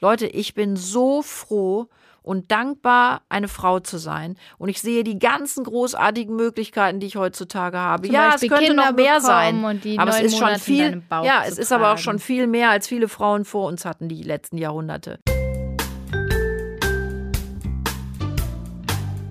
Leute, ich bin so froh und dankbar, eine Frau zu sein. Und ich sehe die ganzen großartigen Möglichkeiten, die ich heutzutage habe. Zum ja, Beispiel es könnte Kinder noch mehr sein. aber es ist schon Monate viel. Ja, es ist aber auch schon viel mehr, als viele Frauen vor uns hatten die letzten Jahrhunderte.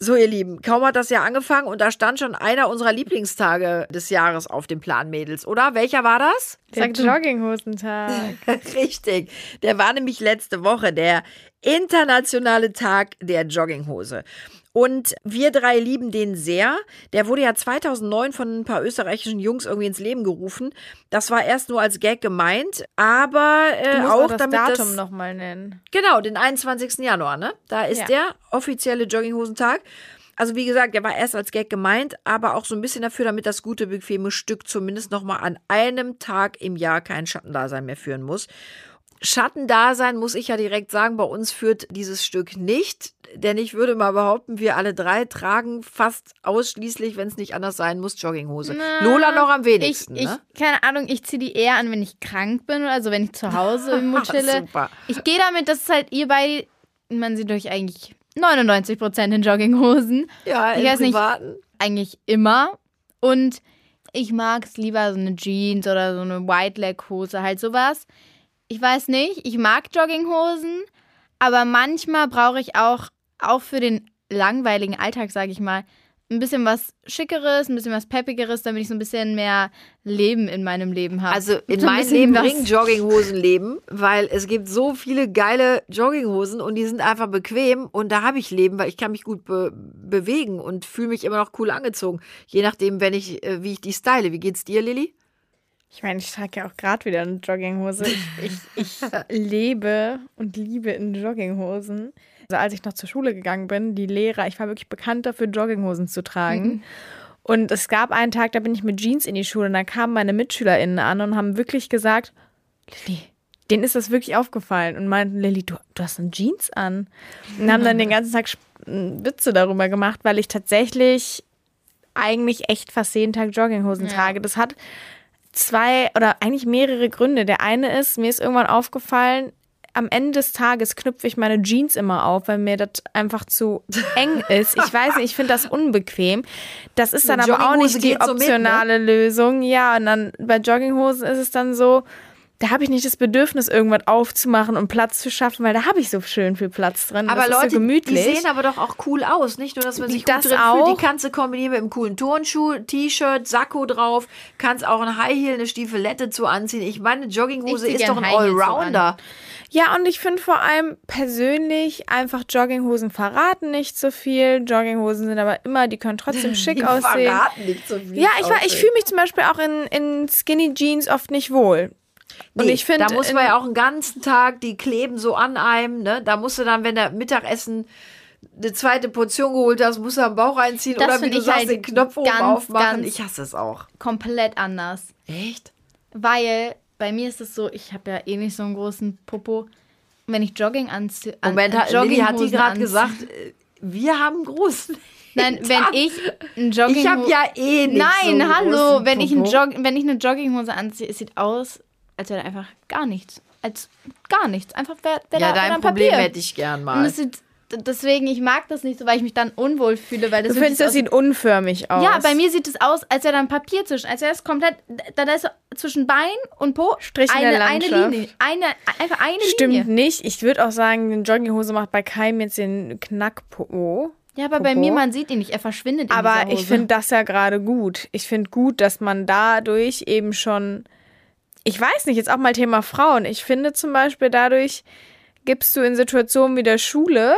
So, ihr Lieben, kaum hat das Jahr angefangen und da stand schon einer unserer Lieblingstage des Jahres auf dem Plan, Mädels, oder? Welcher war das? Der Jogginghosentag. Richtig. Der war nämlich letzte Woche der internationale Tag der Jogginghose. Und wir drei lieben den sehr. Der wurde ja 2009 von ein paar österreichischen Jungs irgendwie ins Leben gerufen. Das war erst nur als Gag gemeint, aber äh, auch das damit Datum das, nochmal nennen. Genau, den 21. Januar, ne? Da ist Ja. der offizielle Jogginghosentag. Also wie gesagt, der war erst als Gag gemeint, aber auch so ein bisschen dafür, damit das gute, bequeme Stück zumindest nochmal an einem Tag im Jahr kein Schattendasein mehr führen muss. Schattendasein, muss ich ja direkt sagen, bei uns führt dieses Stück nicht. Denn ich würde mal behaupten, wir alle drei tragen fast ausschließlich, wenn es nicht anders sein muss, Jogginghose. Na, Lola noch am Ich, wenigsten. ich, ne? keine Ahnung, ich ziehe die eher an, wenn ich krank bin, also wenn ich zu Hause irgendwo chille. Super. Ich gehe damit, dass es halt ihr bei, man sieht euch eigentlich 99% in Jogginghosen. Ja, Ich im weiß nicht. Eigentlich immer. Und ich mag es lieber so eine Jeans oder so eine White Leg Hose, halt sowas. Ich weiß nicht, ich mag Jogginghosen, aber manchmal brauche ich auch, auch für den langweiligen Alltag, sage ich mal, ein bisschen was Schickeres, ein bisschen was Peppigeres, damit ich so ein bisschen mehr Leben in meinem Leben habe. Also in So ein meinem Leben bringen Jogginghosen Leben, weil es gibt so viele geile Jogginghosen und die sind einfach bequem und da habe ich Leben, weil ich kann mich gut be bewegen und fühle mich immer noch cool angezogen. Je nachdem, wenn ich, äh, wie ich die style. Wie geht's dir, Lilly? Ich meine, ich trage ja auch gerade wieder eine Jogginghose. Ich, ich, ich lebe und liebe in Jogginghosen. Also als ich noch zur Schule gegangen bin, die Lehrer, ich war wirklich bekannt dafür, Jogginghosen zu tragen. Und es gab einen Tag, da bin ich mit Jeans in die Schule und da kamen meine MitschülerInnen an und haben wirklich gesagt, Lilly, denen ist das wirklich aufgefallen und meinten, Lilly, du, du hast eine Jeans an. Und haben dann den ganzen Tag Witze darüber gemacht, weil ich tatsächlich eigentlich echt fast jeden Tag Jogginghosen Ja. trage. Das hat zwei oder eigentlich mehrere Gründe. Der eine ist, mir ist irgendwann aufgefallen, am Ende des Tages knüpfe ich meine Jeans immer auf, weil mir das einfach zu eng ist. Ich weiß nicht, ich finde das unbequem. Das ist dann aber auch nicht die geht so mit, ne? optionale Lösung. Ja, und dann bei Jogginghosen ist es dann so, da habe ich nicht das Bedürfnis, irgendwas aufzumachen und Platz zu schaffen, weil da habe ich so schön viel Platz drin. Aber das Leute, ist so gemütlich. die sehen aber doch auch cool aus. Nicht nur, dass man sich Das gut drin auch. fühlt. Die kannst du kombinieren mit einem coolen Turnschuh, T-Shirt, Sakko drauf. Kannst auch ein High Heel, eine Stiefelette zu anziehen. Ich meine, Jogginghose Ich ist doch ein Allrounder. Ja, und ich finde vor allem persönlich einfach Jogginghosen verraten nicht so viel. Jogginghosen sind aber immer, die können trotzdem schick Die aussehen. verraten nicht so viel. Ja, ich, war- ich fühle mich zum Beispiel auch in, in Skinny Jeans oft nicht wohl. Und Nee, ich finde, da muss man ja auch einen ganzen Tag, die kleben so an einem, ne? Da musst du dann, wenn der Mittagessen eine zweite Portion geholt hast, musst du am Bauch einziehen Das oder wie du ich sagst, halt den Knopf oben ganz, aufmachen. ganz- ich hasse es auch. komplett anders. Echt? Weil bei mir ist es so, ich habe ja eh nicht so einen großen Popo. Wenn ich Jogging anziehe. Moment, hat, Lilly hat die gerade gesagt, äh, wir haben groß. Nein, wenn ich ein Jogging Ich habe ja eh nicht Nein, so einen hallo, großen wenn ich, ein Popo. Jog wenn ich eine Jogginghose anziehe, es sieht aus, als wäre da einfach gar nichts. Als gar nichts. Einfach wäre wär Ja, da, dein ein Problem Papier. hätte ich gern mal. sieht, deswegen, ich mag das nicht so, weil ich mich dann unwohl fühle. Weil das du findest, das aus- sieht unförmig aus. Ja, bei mir sieht es aus, als wäre da ein Papier zwischen. Als wäre es komplett, da, da ist so zwischen Bein und Po Strich in eine, der eine. Linie. Eine, einfach eine Stimmt Linie. nicht. Ich würde auch sagen, eine Jogginghose macht bei keinem jetzt den Knackpo. Ja, aber bei Popo. mir, man sieht ihn nicht. Er verschwindet in Aber ich finde das ja gerade gut. Ich finde gut, dass man dadurch eben schon, ich weiß nicht, jetzt auch mal Thema Frauen. Ich finde zum Beispiel dadurch gibst du in Situationen wie der Schule,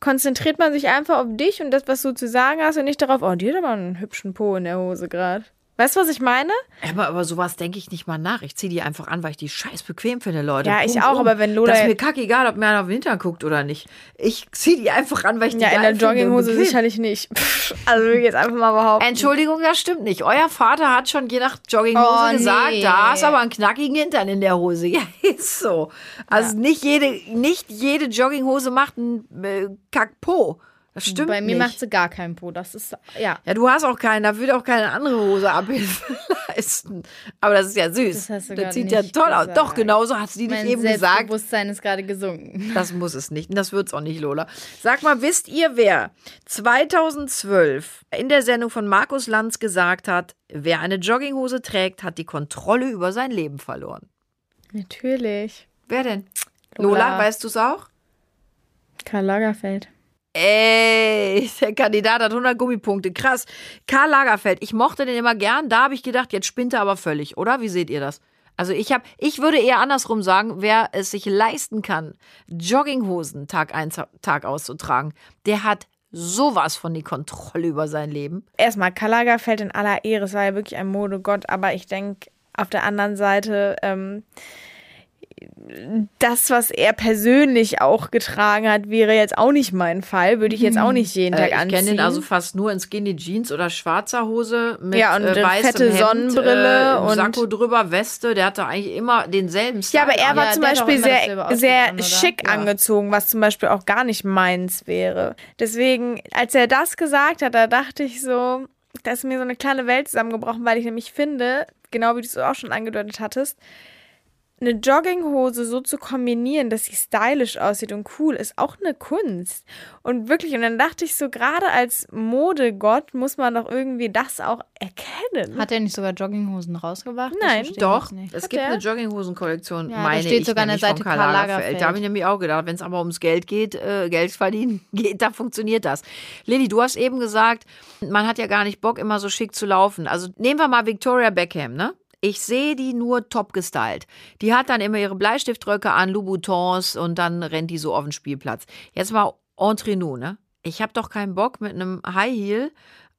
konzentriert man sich einfach auf dich und das, was du zu sagen hast und nicht darauf, oh, die hat aber einen hübschen Po in der Hose gerade. Weißt du, was ich meine? Aber, aber sowas denke ich nicht mal nach. Ich ziehe die einfach an, weil ich die scheiß bequem finde, Leute. Ja, ich Punkt auch, um. aber wenn Lola- Das ist mir kackegal, ob mir einer auf den Hintern guckt oder nicht. Ich ziehe die einfach an, weil ich die Ja, in der Jogginghose sicherlich nicht. Pff, Also will ich jetzt einfach mal behaupten. Entschuldigung, das stimmt nicht. Euer Vater hat schon je nach Jogginghose Oh, gesagt, nee. da ist aber einen knackigen Hintern in der Hose. Ja, ist so. Also nicht jede, nicht jede Jogginghose macht einen äh, Kackpo. Das stimmt Bei mir nicht. macht sie gar keinen Po. Das ist, ja. ja, du hast auch keinen, da würde auch keine andere Hose Abhilfe leisten. Aber das ist ja süß. Das hast du das sieht ja toll aus. gesagt. Doch, genauso hat sie dich Mein eben gesagt. Selbstbewusstsein ist gerade gesunken. Das muss es nicht. Und das wird es auch nicht, Lola. Sag mal, wisst ihr, wer 2012 in der Sendung von Markus Lanz gesagt hat, wer eine Jogginghose trägt, hat die Kontrolle über sein Leben verloren? Natürlich. Wer denn? Lola, Lola. weißt du es auch? Karl Lagerfeld. Ey, der Kandidat hat 100 Gummipunkte. Krass. Karl Lagerfeld, ich mochte den immer gern. Da habe ich gedacht, jetzt spinnt er aber völlig, oder? Wie seht ihr das? Also ich habe, ich würde eher andersrum sagen, wer es sich leisten kann, Jogginghosen Tag ein, Tag auszutragen, der hat sowas von die Kontrolle über sein Leben. Erstmal, Karl Lagerfeld in aller Ehre, es war ja wirklich ein Modegott, aber ich denke, auf der anderen Seite, ähm, das, was er persönlich auch getragen hat, wäre jetzt auch nicht mein Fall. Würde ich jetzt auch nicht jeden Tag Äh, ich anziehen. kenne den also fast nur in Skinny Jeans oder schwarzer Hose mit Ja, und äh, fette Hemd, Sonnenbrille äh, und- Sakko drüber, Weste. Der hatte eigentlich immer denselben Style. Ja, aber er war Ja, zum Beispiel sehr, sehr an, schick Ja. angezogen, was zum Beispiel auch gar nicht meins wäre. Deswegen, als er das gesagt hat, da dachte ich so, da ist mir so eine kleine Welt zusammengebrochen, weil ich nämlich finde, genau wie du es auch schon angedeutet hattest, eine Jogginghose so zu kombinieren, dass sie stylisch aussieht und cool, ist auch eine Kunst. Und wirklich, und dann dachte ich so, gerade als Modegott muss man doch irgendwie das auch erkennen. Hat er nicht sogar Jogginghosen rausgebracht? Nein. Doch, nicht. es Hat gibt er? eine Jogginghosen-Kollektion, Ja, da meine steht ich, sogar an der nämlich von Seite Karl Karl Lagerfeld. Lagerfeld. Da habe ich nämlich auch gedacht, wenn es aber ums Geld geht, äh, Geld verdienen geht, da funktioniert das. Lilly, du hast eben gesagt, man hat ja gar nicht Bock, immer so schick zu laufen. Also nehmen wir mal Victoria Beckham, ne? Ich sehe die nur top gestylt. Die hat dann immer ihre Bleistiftröcke an, Louboutins und dann rennt die so auf den Spielplatz. Jetzt mal entre nous, ne? Ich habe doch keinen Bock mit einem High Heel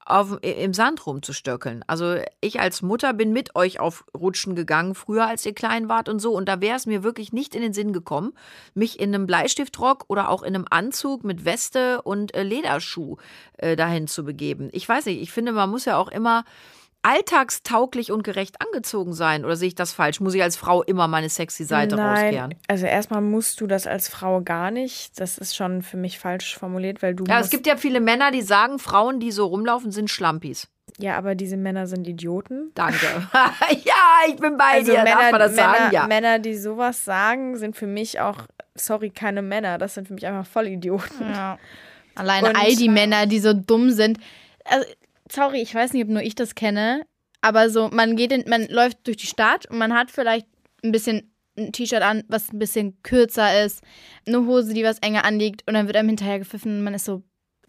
auf, im Sand rumzustöckeln. Also ich als Mutter bin mit euch auf Rutschen gegangen, früher als ihr klein wart und so. Und da wäre es mir wirklich nicht in den Sinn gekommen, mich in einem Bleistiftrock oder auch in einem Anzug mit Weste und äh, Lederschuh äh, dahin zu begeben. Ich weiß nicht, ich finde, man muss ja auch immer alltagstauglich und gerecht angezogen sein. Oder sehe ich das falsch? Muss ich als Frau immer meine sexy Seite rauskehren? Also erstmal musst du das als Frau gar nicht. Das ist schon für mich falsch formuliert, weil du Ja, musst, es gibt ja viele Männer, die sagen, Frauen, die so rumlaufen, sind Schlampis. ja, aber diese Männer sind Idioten. Danke. ja, ich bin bei Also dir. Männer, Darf man das Männer, sagen? Ja. Männer, die sowas sagen, sind für mich auch, sorry, keine Männer. Das sind für mich einfach Vollidioten. Ja. Alleine Und- all die Männer, die so dumm sind. Also, sorry, ich weiß nicht, ob nur ich das kenne, aber so, man geht in, man läuft durch die Stadt und man hat vielleicht ein bisschen ein T-Shirt an, was ein bisschen kürzer ist, eine Hose, die was enger anliegt und dann wird einem hinterher gepfiffen und man ist so,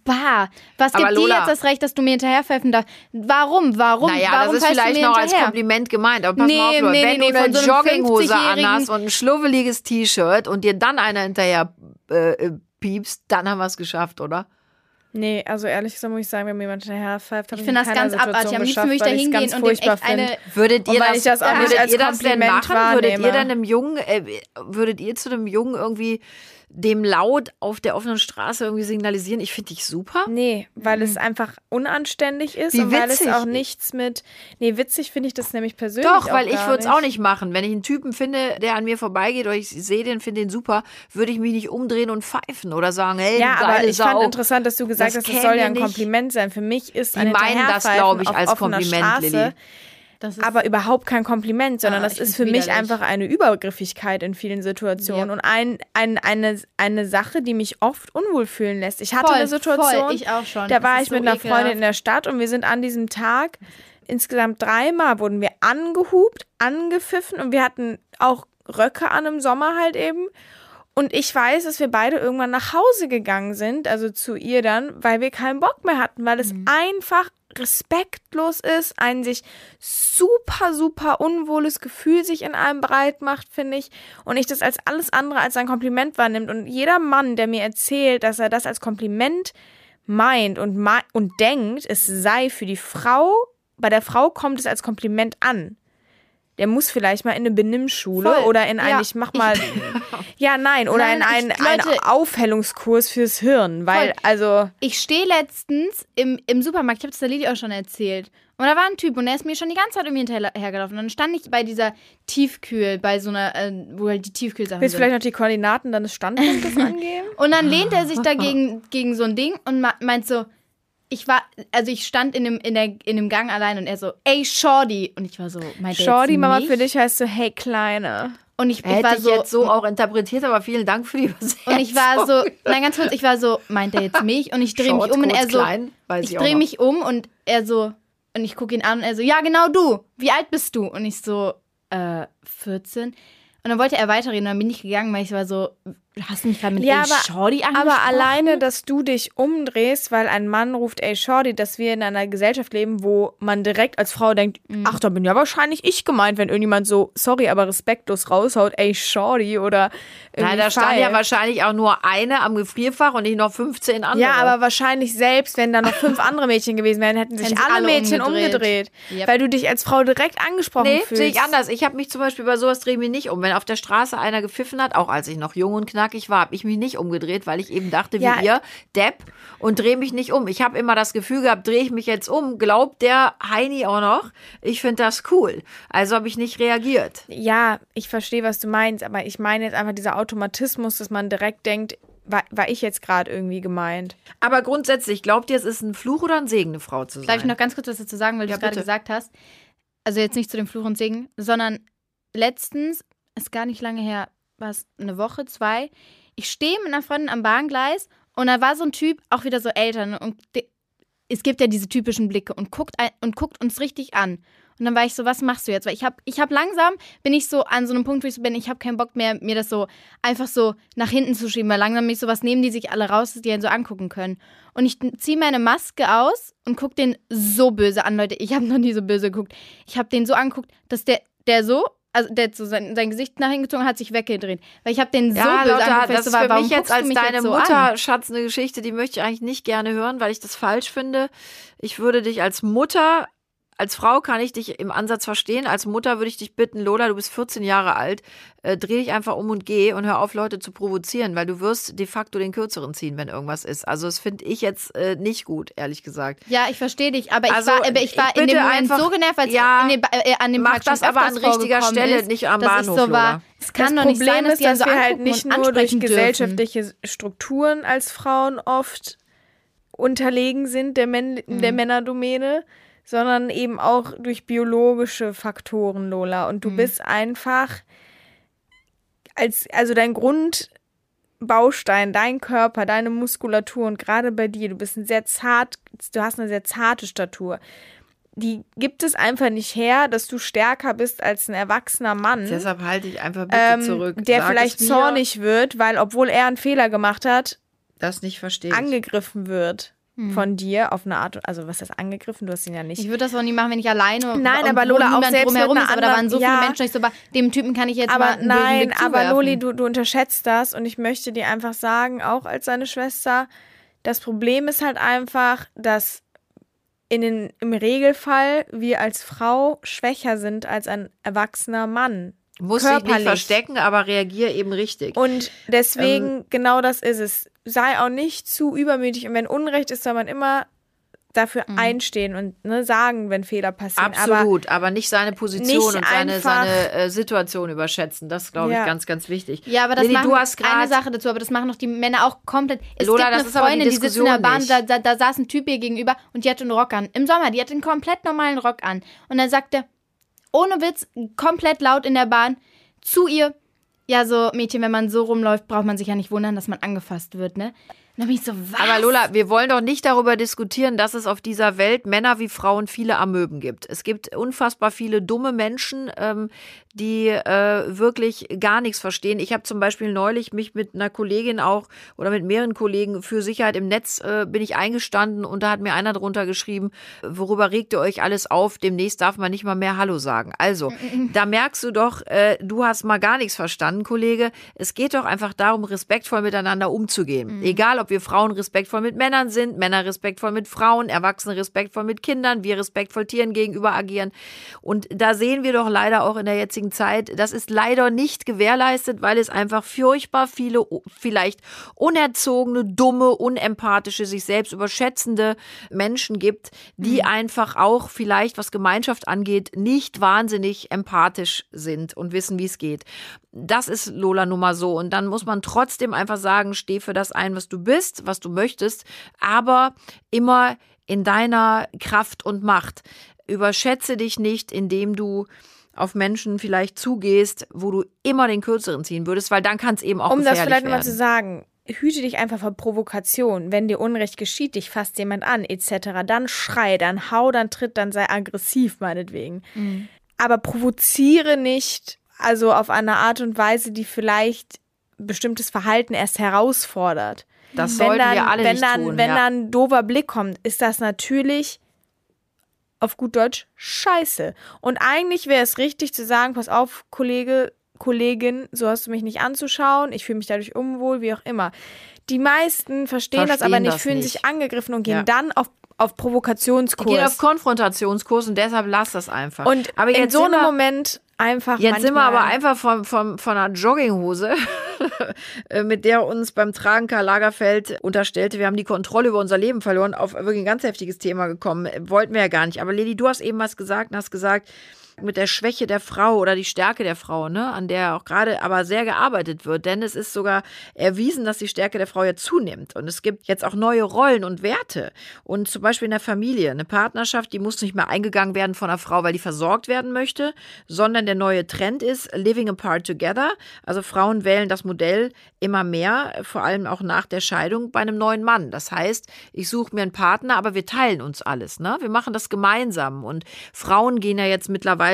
bah, was Aber gibt dir jetzt das Recht, dass du mir hinterher pfeifen darfst? Warum, warum, Naja, warum das ist vielleicht noch als hinterher? Kompliment gemeint. Aber pass Nee, mal auf, Leute, nee, wenn nee, du eine so Jogginghose 50-jährigen anhast und ein schluffeliges T-Shirt und dir dann einer hinterher äh, äh, piepst, dann haben wir es geschafft, oder? Nee, also ehrlich gesagt muss ich sagen, wenn mir jemand hinterher pfeift, habe Ich ich finde in das ganz abartig. Am liebsten Situation würde ich da hingehen und dem ganz echt furchtbar eine. finde. Würdet Und ihr weil das, ich das auch nicht würdet als ihr das denn Kompliment machen? Würdet ihr wahrnehme. dann einem Jungen, äh, würdet ihr zu einem Jungen irgendwie dem laut auf der offenen Straße irgendwie signalisieren, ich finde dich super? Nee, weil es einfach unanständig ist Wie und weil es auch nichts mit. Nee, witzig finde ich das nämlich persönlich. Doch, weil ich würde es auch nicht machen. Wenn ich einen Typen finde, der an mir vorbeigeht oder ich sehe den, finde den super, würde ich mich nicht umdrehen und pfeifen oder sagen, hey, Ja, aber ich fand Sau. interessant, dass du gesagt Das hast, es käme soll ja ein nicht- Kompliment sein. Für mich ist Die ein meinen das, glaube ich, als Kompliment, Straße, Lilly. Aber überhaupt kein Kompliment, sondern Ah, das ist für mich einfach eine Übergriffigkeit in vielen Situationen Ja. und ein, ein, eine, eine Sache, die mich oft unwohl fühlen lässt. Ich hatte Voll, eine Situation, da Das war ich so mit einer ekelhaft. Freundin in der Stadt und wir sind an diesem Tag insgesamt dreimal wurden wir angehupt, angepfiffen und wir hatten auch Röcke an im Sommer halt eben. Und ich weiß, dass wir beide irgendwann nach Hause gegangen sind, also zu ihr dann, weil wir keinen Bock mehr hatten, weil es einfach respektlos ist, ein sich super, super unwohles Gefühl sich in einem breit macht, finde ich. Und ich das als alles andere als ein Kompliment wahrnimmt. Und jeder Mann, der mir erzählt, dass er das als Kompliment meint und, und denkt, es sei für die Frau bei der Frau kommt es als Kompliment an. Der muss vielleicht mal in eine Benimmschule Voll. oder in ein, Ja. ich mach mal, ja, nein, oder Nein, in einen, ich- einen Leute- Aufhellungskurs fürs Hirn, weil, Voll. also, Ich stehe letztens im, im Supermarkt, ich habe das der Lili auch schon erzählt. Und da war ein Typ und der ist mir schon die ganze Zeit um hinterhergelaufen. Und dann stand ich bei dieser Tiefkühl, bei so einer, äh, wo halt die Tiefkühlsachen willst du sind. vielleicht noch die Koordinaten deines Standpunktes angeben? Und dann lehnt er sich dagegen gegen so ein Ding und meint so, ich war, also ich stand in dem, in, der, in dem Gang allein und er so, ey Shorty. Und ich war so, meint er Shorty, Mama, für dich heißt so, hey, Kleine. Und ich, ich Hätte war ich so, jetzt so auch interpretiert, aber vielen Dank für die Übersetzung. und ich war so, nein, ganz kurz, ich war so, meint er jetzt mich? Und ich drehe mich um und er so, klein, weiß ich ich drehe mich um und er so, und ich gucke ihn an und er so, ja, genau du. Wie alt bist du? Und ich so, äh, 14. Und dann wollte er weiterreden, dann bin ich gegangen, weil ich war so, hast du mich gerade mit Ja, aber- Shorty angesprochen? Aber alleine, dass du dich umdrehst, weil ein Mann ruft, ey, Shorty, dass wir in einer Gesellschaft leben, wo man direkt als Frau denkt, Mhm. ach, da bin ja wahrscheinlich ich gemeint, wenn irgendjemand so, sorry, aber respektlos raushaut, ey, Shorty oder Nein, da stand ja wahrscheinlich auch nur eine am Gefrierfach und nicht noch 15 andere. Ja, aber wahrscheinlich selbst, wenn da noch fünf andere Mädchen gewesen wären, hätten sich alle, alle Mädchen umgedreht. umgedreht. Yep. Weil du dich als Frau direkt angesprochen Nee, fühlst. sehe ich anders. Ich habe mich zum Beispiel bei sowas drehe ich mich nicht um. Wenn auf der Straße einer gepfiffen hat, auch als ich noch jung und knackig war, habe ich mich nicht umgedreht, weil ich eben dachte, wie Ja. ihr, Depp, und drehe mich nicht um. Ich habe immer das Gefühl gehabt, drehe ich mich jetzt um, glaubt der Heini auch noch, ich finde das cool. Also habe ich nicht reagiert. Ja, ich verstehe, was du meinst, aber ich meine jetzt einfach dieser Automatismus, dass man direkt denkt, war, war ich jetzt gerade irgendwie gemeint? Aber grundsätzlich, glaubt ihr, es ist ein Fluch oder ein Segen, eine Frau zu sein? Darf ich noch ganz kurz was dazu sagen, weil du Ja, es gerade gesagt hast? Also jetzt nicht zu dem Fluch und Segen, sondern letztens, ist gar nicht lange her, war es eine Woche, zwei, ich stehe mit einer Freundin am Bahngleis und da war so ein Typ, auch wieder so älter, ne, und es gibt ja diese typischen Blicke und guckt, und guckt uns richtig an. Und dann war ich so, was machst du jetzt? Weil ich habe ich hab langsam, bin ich so an so einem Punkt, wo ich so bin, ich habe keinen Bock mehr, mir das so einfach so nach hinten zu schieben, weil langsam bin ich so, was nehmen die sich alle raus, die einen so angucken können. Und ich ziehe meine Maske aus und gucke den so böse an, Leute. Ich habe noch nie so böse geguckt. Ich habe den so angeguckt, dass der, der so, also der hat so sein, sein Gesicht nach hinten gezogen hat, sich weggedreht. Weil ich habe den so ja, Lotta, ich das so ist war, für warum mich jetzt als mich deine jetzt so Mutter, an? Schatz, eine Geschichte, die möchte ich eigentlich nicht gerne hören, weil ich das falsch finde. Ich würde dich als Mutter, als Frau kann ich dich im Ansatz verstehen. Als Mutter würde ich dich bitten, Lola, du bist 14 Jahre alt, äh, dreh dich einfach um und geh und hör auf, Leute zu provozieren, weil du wirst de facto den Kürzeren ziehen, wenn irgendwas ist. Also das finde ich jetzt äh, nicht gut, ehrlich gesagt. Ja, ich verstehe dich, aber ich Also, war, aber ich war ich in dem Moment einfach- so genervt, weil es Ja, in den, äh, an dem mach Tag das aber an richtiger Stelle, ist, nicht am Bahnhof, so war, Lola. es kann das doch nicht Problem sein, dass ist, dass so wir halt nicht nur durch dürfen. gesellschaftliche Strukturen als Frauen oft unterlegen sind der, Män Mhm. der Männerdomäne, sondern eben auch durch biologische Faktoren, Lola. Und Mhm. du bist einfach als, also dein Grundbaustein, dein Körper, deine Muskulatur und gerade bei dir, du bist ein sehr zart, du hast eine sehr zarte Statur. Die gibt es einfach nicht her, dass du stärker bist als ein erwachsener Mann Deshalb halte ich einfach bitte ähm, zurück. der Sag vielleicht zornig wird, weil obwohl er einen Fehler gemacht hat, Das nicht verstehe. ich. angegriffen wird von dir auf eine Art, also was ist angegriffen? Du hast ihn ja Ich nicht. würde das auch nie machen, wenn ich alleine Nein, aber Lola, auch selbst drumherum ist, aber da waren so anderen- viele ja. Menschen, ich so, dem Typen kann ich jetzt mal Aber bösen nein, aber. Loli, du, du unterschätzt das und ich möchte dir einfach sagen, auch als seine Schwester, das Problem ist halt einfach, dass in den, im Regelfall wir als Frau schwächer sind als ein erwachsener Mann. Muss dich nicht verstecken, aber reagier eben richtig. Und deswegen, genau das ist es. Sei auch nicht zu übermütig. Und wenn Unrecht ist, soll man immer dafür einstehen und ne, sagen, wenn Fehler passieren. Absolut, aber, nicht seine Position nicht und seine, seine äh, Situation überschätzen. Das ist, glaube ich, Ja. ganz, ganz wichtig. Ja, aber das Lilly, machen du hast eine Sache dazu, aber das machen doch die Männer auch komplett. Es Lola, gibt das eine ist aber die Freundin, die, sitzt in der Bahn, da, da, da saß ein Typ ihr gegenüber und die hatte einen Rock an. Im Sommer, die hatte einen komplett normalen Rock an. Und dann sagt er, ohne Witz, komplett laut in der Bahn, zu ihr, ja, so, Mädchen, wenn man so rumläuft, braucht man sich ja nicht wundern, dass man angefasst wird, ne? Dann bin ich so, was? Aber Lola, wir wollen doch nicht darüber diskutieren, dass es auf dieser Welt Männer wie Frauen viele Amöben gibt. Es gibt unfassbar viele dumme Menschen, ähm, die äh, wirklich gar nichts verstehen. Ich habe zum Beispiel neulich mich mit einer Kollegin auch oder mit mehreren Kollegen für Sicherheit im Netz äh, bin ich eingestanden und da hat mir einer drunter geschrieben, worüber regt ihr euch alles auf? Demnächst darf man nicht mal mehr Hallo sagen. Also, da merkst du doch, äh, du hast mal gar nichts verstanden. an, Kollege, es geht doch einfach darum, respektvoll miteinander umzugehen. Egal, ob wir Frauen respektvoll mit Männern sind, Männer respektvoll mit Frauen, Erwachsene respektvoll mit Kindern, wir respektvoll Tieren gegenüber agieren. Und da sehen wir doch leider auch in der jetzigen Zeit, das ist leider nicht gewährleistet, weil es einfach furchtbar viele vielleicht unerzogene, dumme, unempathische, sich selbst überschätzende Menschen gibt, die einfach auch vielleicht, was Gemeinschaft angeht, nicht wahnsinnig empathisch sind und wissen, wie es geht. Das ist Lola nun mal so. Und dann muss man trotzdem einfach sagen, steh für das ein, was du bist, was du möchtest, aber immer in deiner Kraft und Macht. Überschätze dich nicht, indem du auf Menschen vielleicht zugehst, wo du immer den kürzeren ziehen würdest, weil dann kann es eben auch Um das gefährlich vielleicht nochmal werden. zu sagen, hüte dich einfach vor Provokation. Wenn dir Unrecht geschieht, dich fasst jemand an, etc., dann schrei, dann hau, dann tritt, dann sei aggressiv, meinetwegen. Mhm. Aber provoziere nicht, also auf eine Art und Weise, die vielleicht bestimmtes Verhalten erst herausfordert. Das wenn sollten dann, wir alle wenn nicht dann, tun. Wenn ja. dann ein doofer Blick kommt, ist das natürlich auf gut Deutsch scheiße. Und eigentlich wäre es richtig zu sagen, pass auf, Kollege, Kollegin, so hast du mich nicht anzuschauen, ich fühle mich dadurch unwohl, wie auch immer. Die meisten verstehen, das aber Verstehen nicht, das fühlen nicht. sich angegriffen und gehen Ja. dann auf, auf Die Provokationskurs. gehen auf Konfrontationskurs und deshalb lass das einfach. und aber in jetzt so sind einem Moment einfach Jetzt sind wir aber einfach von, von, von einer Jogginghose, äh, mit der uns beim Tragen Karl Lagerfeld unterstellte, wir haben die Kontrolle über unser Leben verloren, auf wirklich ein ganz heftiges Thema gekommen. Wollten wir ja gar nicht. Aber Lili, du hast eben was gesagt und hast gesagt, mit der Schwäche der Frau oder die Stärke der Frau, ne, an der auch gerade aber sehr gearbeitet wird. Denn es ist sogar erwiesen, dass die Stärke der Frau ja zunimmt. Und es gibt jetzt auch neue Rollen und Werte. Und zum Beispiel in der Familie, eine Partnerschaft, die muss nicht mehr eingegangen werden von einer Frau, weil die versorgt werden möchte, sondern der neue Trend ist Living apart together. Also Frauen wählen das Modell immer mehr, vor allem auch nach der Scheidung bei einem neuen Mann. Das heißt, ich suche mir einen Partner, aber wir teilen uns alles. Ne? Wir machen das gemeinsam. Und Frauen gehen ja jetzt mittlerweile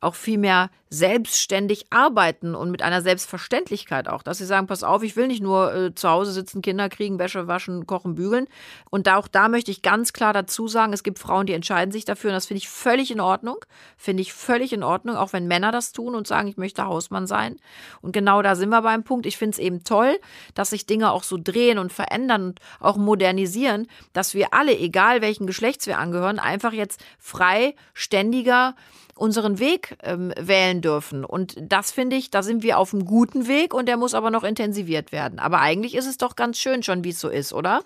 auch viel mehr selbstständig arbeiten und mit einer Selbstverständlichkeit auch, dass sie sagen, pass auf, ich will nicht nur äh, zu Hause sitzen, Kinder kriegen, Wäsche waschen, kochen, bügeln. Und da, auch da möchte ich ganz klar dazu sagen, es gibt Frauen, die entscheiden sich dafür und das finde ich völlig in Ordnung. Finde ich völlig in Ordnung, auch wenn Männer das tun und sagen, ich möchte Hausmann sein. Und genau da sind wir beim Punkt. Ich finde es eben toll, dass sich Dinge auch so drehen und verändern und auch modernisieren, dass wir alle, egal welchen Geschlechts wir angehören, einfach jetzt frei, ständiger unseren Weg ähm, wählen dürfen. Und das finde ich, da sind wir auf einem guten Weg und der muss aber noch intensiviert werden. Aber eigentlich ist es doch ganz schön schon, wie es so ist, oder?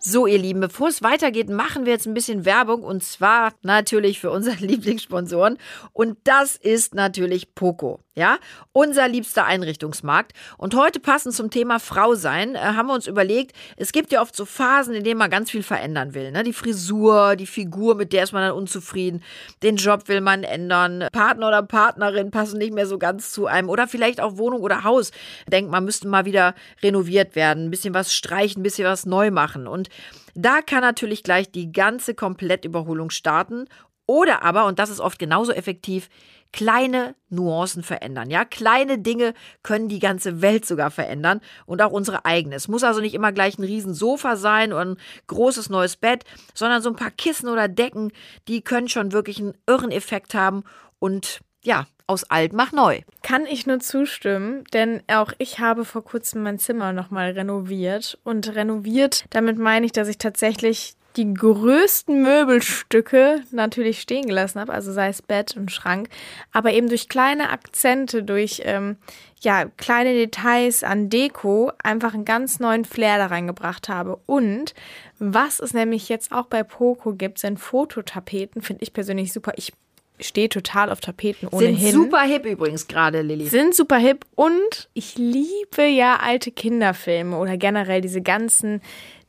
So, ihr Lieben, bevor es weitergeht, machen wir jetzt ein bisschen Werbung und zwar natürlich für unseren Lieblingssponsoren und das ist natürlich Poco, ja, unser liebster Einrichtungsmarkt. Und heute passend zum Thema Frau sein, äh, haben wir uns überlegt, es gibt ja oft so Phasen, in denen man ganz viel verändern will, ne? Die Frisur, die Figur, mit der ist man dann unzufrieden, den Job will man ändern, Partner oder Partnerin passen nicht mehr so ganz zu einem oder vielleicht auch Wohnung oder Haus. Denkt, man müsste mal wieder renoviert werden, ein bisschen was streichen, ein bisschen was neu machen und da kann natürlich gleich die ganze Komplettüberholung starten. Oder aber, und das ist oft genauso effektiv, kleine Nuancen verändern. Ja, kleine Dinge können die ganze Welt sogar verändern und auch unsere eigene. Es muss also nicht immer gleich ein Riesensofa sein oder ein großes neues Bett, sondern so ein paar Kissen oder Decken, die können schon wirklich einen irren Effekt haben und ja, aus alt mach neu. Kann ich nur zustimmen, denn auch ich habe vor kurzem mein Zimmer nochmal renoviert. Und renoviert, damit meine ich, dass ich tatsächlich die größten Möbelstücke natürlich stehen gelassen habe, also sei es Bett und Schrank, aber eben durch kleine Akzente, durch ähm, ja kleine Details an Deko einfach einen ganz neuen Flair da reingebracht habe. Und was es nämlich jetzt auch bei Poco gibt, sind Fototapeten, finde ich persönlich super. Ich stehe total auf Tapeten ohnehin Sind super hip übrigens gerade, Lilly. sind super hip und ich liebe ja alte Kinderfilme oder generell diese ganzen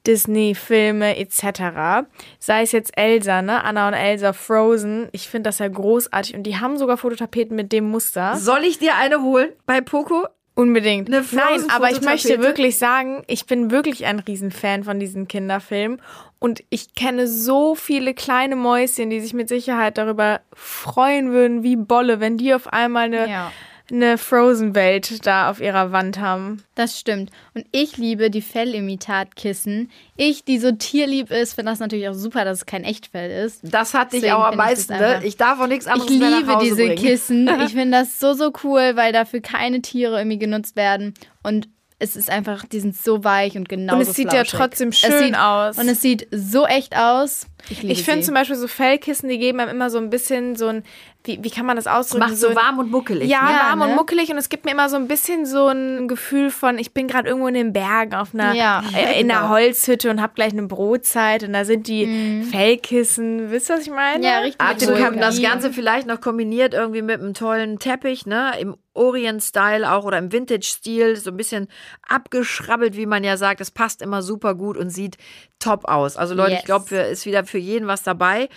Disney-Filme etc. Sei es jetzt Elsa, ne? Anna und Elsa Frozen. Ich finde das ja großartig und die haben sogar Fototapeten mit dem Muster. Soll ich dir eine holen bei Poco? Unbedingt. Eine Nein, aber ich möchte wirklich sagen, ich bin wirklich ein Riesenfan von diesen Kinderfilmen und ich kenne so viele kleine Mäuschen, die sich mit Sicherheit darüber freuen würden, wie Bolle, wenn die auf einmal eine Ja. Eine Frozen-Welt da auf ihrer Wand haben. Das stimmt. Und ich liebe die Fellimitatkissen. Ich, die so tierlieb ist, finde das natürlich auch super, dass es kein Echtfell ist. Das hatte ich Deswegen auch am ich meisten. Ne? einfach- Ich darf auch nichts anderes Ich liebe diese bringen. Kissen. Ich finde das so, so cool, weil dafür keine Tiere irgendwie genutzt werden. Und es ist einfach, die sind so weich und genau Und es sieht ja trotzdem schön sieht, aus. Und es sieht so echt aus. Ich Ich finde zum Beispiel so Fellkissen, die geben einem immer so ein bisschen so ein, wie, wie kann man das ausdrücken? Macht so ein- warm und muckelig. Ja, ne? Ja, warm ne? und muckelig und es gibt mir immer so ein bisschen so ein Gefühl von, ich bin gerade irgendwo in den Bergen auf einer, Ja, äh, in einer genau. Holzhütte und habe gleich eine Brotzeit und da sind die Fellkissen. Wisst ihr, was ich meine? Ja, richtig. Absolut. Dem Das. Ganze vielleicht noch kombiniert irgendwie mit einem tollen Teppich, ne? Im Orient-Style auch oder im Vintage-Stil, so ein bisschen abgeschrabbelt, wie man ja sagt. Das passt immer super gut und sieht top aus. Also Leute, ich Yes. glaube, ist wieder für jeden was dabei.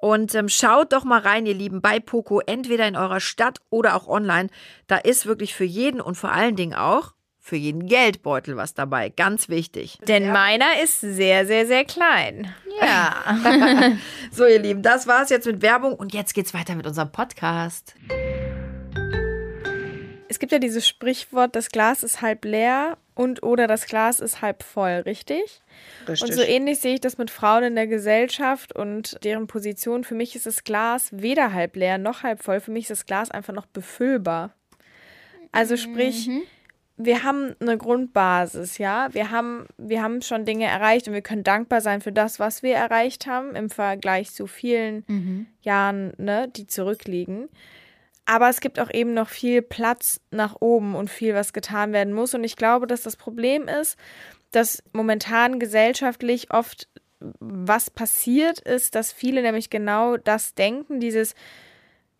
Und ähm, schaut doch mal rein, ihr Lieben, bei Poco, entweder in eurer Stadt oder auch online. Da ist wirklich für jeden und vor allen Dingen auch für jeden Geldbeutel was dabei. Ganz wichtig. Denn meiner ist sehr, sehr, sehr klein. Ja. So, ihr Lieben, das war's jetzt mit Werbung und jetzt geht's weiter mit unserem Podcast. Es gibt ja dieses Sprichwort, das Glas ist halb leer und oder das Glas ist halb voll, richtig? Und so ähnlich sehe ich das mit Frauen in der Gesellschaft und deren Position. Für mich ist das Glas weder halb leer noch halb voll. Für mich ist das Glas einfach noch befüllbar. Also sprich, wir haben eine Grundbasis, ja. Wir haben, wir haben schon Dinge erreicht und wir können dankbar sein für das, was wir erreicht haben im Vergleich zu vielen Jahren, ne, die zurückliegen. Aber es gibt auch eben noch viel Platz nach oben und viel, was getan werden muss. Und ich glaube, dass das Problem ist, dass momentan gesellschaftlich oft was passiert ist, dass viele nämlich genau das denken, dieses,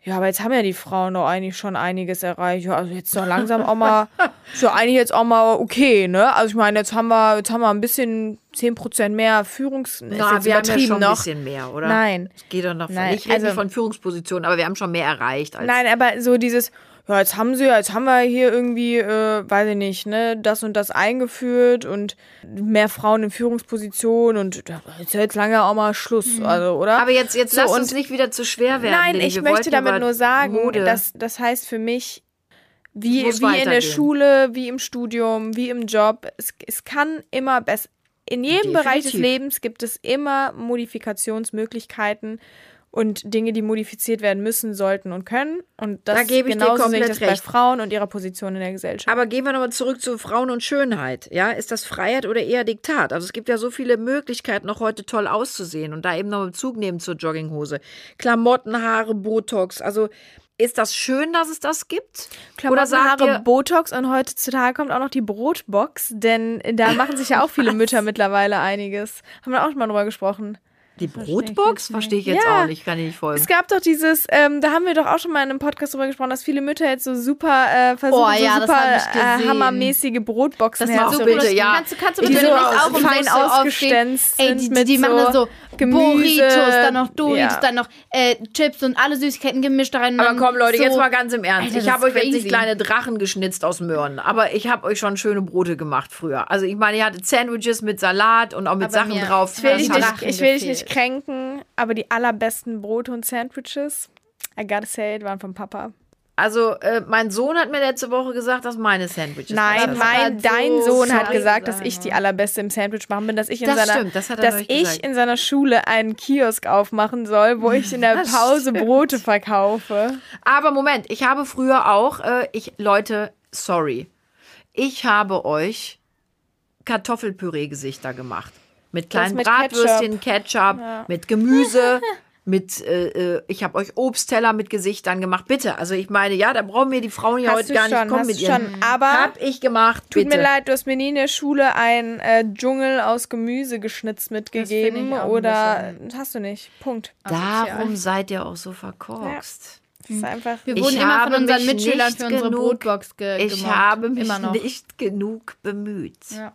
ja, aber jetzt haben ja die Frauen doch eigentlich schon einiges erreicht. Ja, also jetzt doch langsam auch mal, ist ja eigentlich jetzt auch mal okay, ne? Also ich meine, jetzt haben wir, jetzt haben wir ein bisschen 10% mehr Führungs... Na, wir haben ja schon ein noch. bisschen mehr, oder? Nein. Es geht doch noch von, Nein, ich rede also- nicht von Führungspositionen, aber wir haben schon mehr erreicht. Als Nein, aber so dieses, ja, jetzt haben sie, jetzt haben wir hier irgendwie, äh, weiß ich nicht, ne, das und das eingeführt und mehr Frauen in Führungspositionen und da ist ja jetzt lange auch mal Schluss, also, oder? Mhm. Aber jetzt, jetzt So, lass uns nicht wieder zu schwer werden. Nein, ich möchte damit nur sagen, Mode. dass das heißt für mich, wie, wie in der. Schule, wie im Studium, wie im Job, es, es kann immer besser. In jedem Bereich des Definitiv. Lebens gibt es immer Modifikationsmöglichkeiten und Dinge, die modifiziert werden müssen, sollten und können. Und das Da gebe ich dir genauso sehe ich komplett das bei recht. Frauen und ihrer Position in der Gesellschaft. Aber gehen wir nochmal zurück zu Frauen und Schönheit. Ja, ist das Freiheit oder eher Diktat? Also es gibt ja so viele Möglichkeiten, noch heute toll auszusehen und da eben noch Bezug nehmen zur Jogginghose. Klamotten, Haare, Botox. Also ist das schön, dass es das gibt? Klamotten, sagt Haare, ihr- Botox und heutzutage kommt auch noch die Brotbox, denn da machen sich ja auch viele Mütter mittlerweile einiges. Haben wir auch schon mal drüber gesprochen. Die Brotbox? Verstehe ich jetzt Ja. auch nicht, kann ich nicht folgen. Es gab doch dieses, ähm, da haben wir doch auch schon mal in einem Podcast drüber gesprochen, dass viele Mütter jetzt so super äh, versuchen, Oh ja, so das super äh, hammermäßige Brotboxen Das ist Mach so bitte, ja. Kannst, du- kannst du Die bitte so demnächst auch fein aufstehen? ausgestanzt Ey, die, die, mit die machen so das so Gemüse, Burritos, dann noch Doritos, ja. dann noch äh, Chips und alle Süßigkeiten gemischt da rein. und Aber komm, Leute, so, jetzt mal ganz im Ernst. Alter, ich habe euch jetzt nicht crazy. kleine Drachen geschnitzt aus Möhren, aber ich habe euch schon schöne Brote gemacht früher. Also ich meine, ihr hattet Sandwiches mit Salat und auch mit Aber Sachen drauf. Ich will, Das dich nicht, ich will dich nicht kränken, aber die allerbesten Brote und Sandwiches, I gotta say it, waren vom Papa. Also äh, mein Sohn hat mir letzte Woche gesagt, dass meine Sandwiches Nein, mein, hat so dein Sohn hat gesagt, dass ich die allerbeste im Sandwich machen bin, dass ich in Das seiner, stimmt, das hat er dass ich gesagt. in seiner Schule einen Kiosk aufmachen soll, wo ich in der Das Pause stimmt. Brote verkaufe. Aber Moment, ich habe früher auch, äh, ich Leute, sorry, ich habe euch Kartoffelpüree-Gesichter gemacht. Mit kleinen mit Bratwürstchen, Ketchup, mit Gemüse, mit, äh, äh, ich habe euch Obstteller mit Gesichtern gemacht. Bitte, also ich meine, ja, da brauchen mir die Frauen ja heute gar nicht schon, kommen hast mit ihren. schon, aber hab ich gemacht, Tut bitte. mir leid, du hast mir nie in der Schule ein äh, Dschungel aus Gemüse geschnitzt mitgegeben oder hast du nicht. Punkt. Darum seid ihr auch so verkorkst. Das ist einfach. Wir Ich wurden immer von unseren Mitschülern nicht für unsere genug- Brotbox ge Ich gemobbt. habe mich immer noch. nicht genug bemüht. Ja.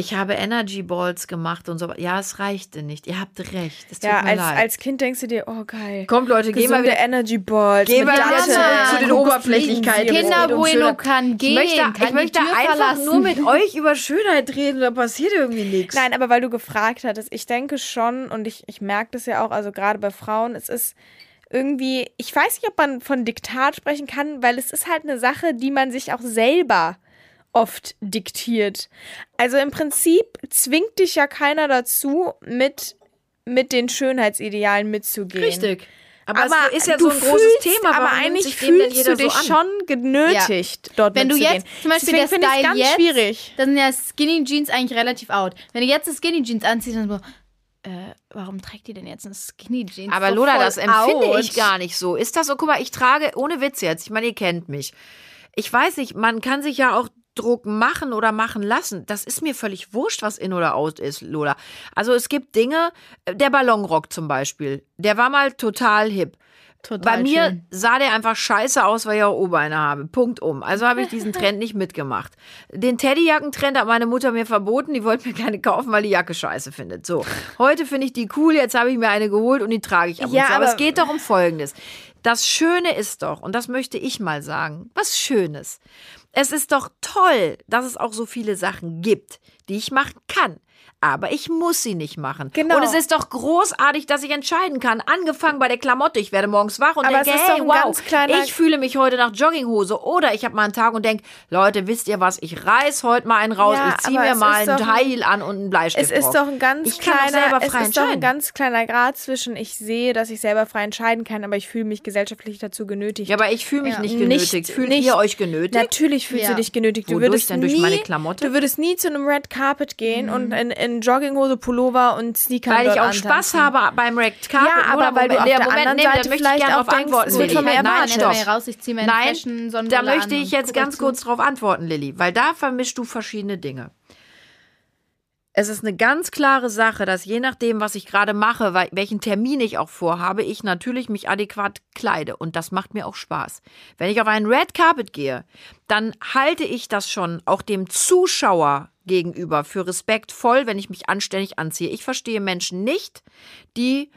Ich habe Energy Balls gemacht und so. Ja, es reichte nicht. Ihr habt recht. Es tut Ja, mir als, leid. als Kind denkst du dir, oh geil. Kommt, Leute, gehen wir Gesunde wieder. Energy Balls. Datteln, zurück zu den Oberflächlichkeiten. Kinder Bueno kann gehen, Ich möchte, kann ich die möchte Tür einfach verlassen. nur mit euch über Schönheit reden, da passiert irgendwie nichts. Nein, aber weil du gefragt hattest, ich denke schon und ich, ich merke das ja auch, also gerade bei Frauen, es ist, irgendwie, ich weiß nicht, ob man von Diktat sprechen kann, weil es ist halt eine Sache, die man sich auch selber oft diktiert. Also im Prinzip zwingt dich ja keiner dazu, mit, mit den Schönheitsidealen mitzugehen. Richtig. Aber, Aber es ist ja so ein großes fühlst, Thema. Aber eigentlich fühlst du dich so schon genötigt, dort Wenn du mitzugehen. jetzt, zum Beispiel Deswegen der finde ich es Style ganz jetzt, schwierig. dann sind ja Skinny Jeans eigentlich relativ out. Wenn du jetzt eine Skinny Jeans anziehst, dann so, äh, warum trägt die denn jetzt eine Skinny Jeans? Aber So Lola, das empfinde out. ich gar nicht so. Ist das so? Guck mal, ich trage, ohne Witz jetzt, ich meine, ihr kennt mich. Ich weiß nicht, man kann sich ja auch Druck machen oder machen lassen. Das ist mir völlig wurscht, was in oder out ist, Lola. Also es gibt Dinge, äh, der Ballonrock zum Beispiel, der war mal total hip. Total Bei mir schön. sah der einfach scheiße aus, weil ich auch O-Beine habe. Punkt um. Also habe ich diesen Trend nicht mitgemacht. Den Teddyjackentrend hat meine Mutter mir verboten. Die wollte mir keine kaufen, weil die Jacke scheiße findet. So. Heute finde ich die cool. Jetzt habe ich mir eine geholt und die trage ich ab Ja, und zu. Aber, aber- es geht doch um Folgendes. Das Schöne ist doch, und das möchte ich mal sagen, was Schönes. Es ist doch toll, dass es auch so viele Sachen gibt, die ich machen kann. Aber ich muss sie nicht machen. Genau. Und es ist doch großartig, dass ich entscheiden kann. Angefangen bei der Klamotte. Ich werde morgens wach und Aber denke, es ist doch hey, ein wow, ich fühle mich heute nach Jogginghose. Oder ich habe mal einen Tag und denke, Leute, wisst ihr was? Ich reiß heute mal einen raus. Ja, ich ziehe mir mal High Heel an und einen Bleistift Es ist doch ein ganz kleiner, es ist doch ein ganz kleiner Grad zwischen ich sehe, dass ich selber frei entscheiden kann, aber ich fühle mich gesellschaftlich dazu genötigt. ja, aber ich fühle mich Ja. nicht Nicht- genötigt. Fühlt nicht- ihr euch genötigt? Natürlich fühlst Ja. du dich genötigt. Du Wodurch würdest denn? Durch nie, meine Klamotte? Du würdest nie zu einem Red Carpet gehen und in, in Jogginghose, Pullover und Sneaker Weil ich auch antanzen. Spaß habe beim Red Carpet. Ja, aber oder weil du auf nee, der Moment, anderen nee, da Seite möchte ich vielleicht gerne auch denkst, antworten, es wird von mir Nein, erwartet. Stopp. raus, ich ziehe meine Nein, Fashion da möchte ich jetzt ganz kurz drauf antworten, Lilly, weil da vermischst du verschiedene Dinge. Es ist eine ganz klare Sache, dass je nachdem, was ich gerade mache, welchen Termin ich auch vorhabe, ich natürlich mich adäquat kleide. Und das macht mir auch Spaß. Wenn ich auf einen Red Carpet gehe, dann halte ich das schon auch dem Zuschauer gegenüber für respektvoll, wenn ich mich anständig anziehe. Ich verstehe Menschen nicht, die,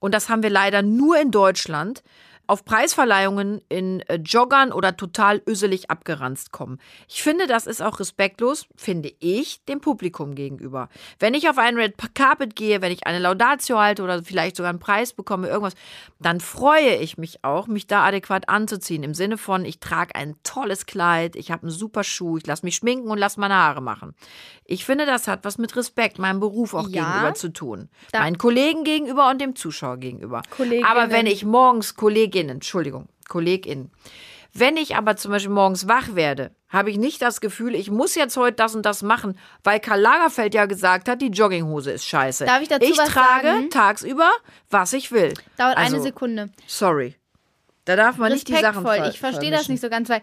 und das haben wir leider nur in Deutschland, auf Preisverleihungen in äh, Joggern oder total öselig abgeranzt kommen. Ich finde, das ist auch respektlos, finde ich, dem Publikum gegenüber. Wenn ich auf einen Red Carpet gehe, wenn ich eine Laudatio halte oder vielleicht sogar einen Preis bekomme, irgendwas, dann freue ich mich auch, mich da adäquat anzuziehen. Im Sinne von, ich trage ein tolles Kleid, ich habe einen super Schuh, ich lasse mich schminken und lasse meine Haare machen. Ich finde, das hat was mit Respekt meinem Beruf auch Ja. gegenüber zu tun. Meinen Kollegen gegenüber und dem Zuschauer gegenüber. Aber wenn ich morgens Kolleginnen, Entschuldigung, Kolleginnen, wenn ich aber zum Beispiel morgens wach werde, habe ich nicht das Gefühl, ich muss jetzt heute das und das machen, weil Karl Lagerfeld ja gesagt hat, die Jogginghose ist scheiße. Darf ich dazu ich was trage sagen? tagsüber, was ich will. Dauert also, eine Sekunde. Sorry. Da darf man nicht die Sachen Respektvoll. ver Ich verstehe das nicht so ganz, weil